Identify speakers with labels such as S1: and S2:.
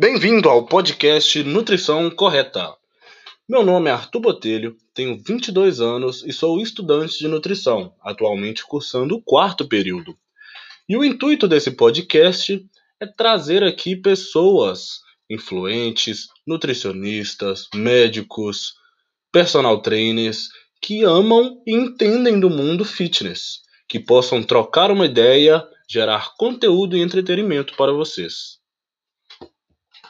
S1: Bem-vindo ao podcast Nutrição Correta. Meu nome é Arthur Botelho, tenho 22 anos e sou estudante de nutrição, atualmente cursando o quarto período. E o intuito desse podcast é trazer aqui pessoas influentes, nutricionistas, médicos, personal trainers que amam e entendem do mundo fitness, que possam trocar uma ideia, gerar conteúdo e entretenimento para vocês.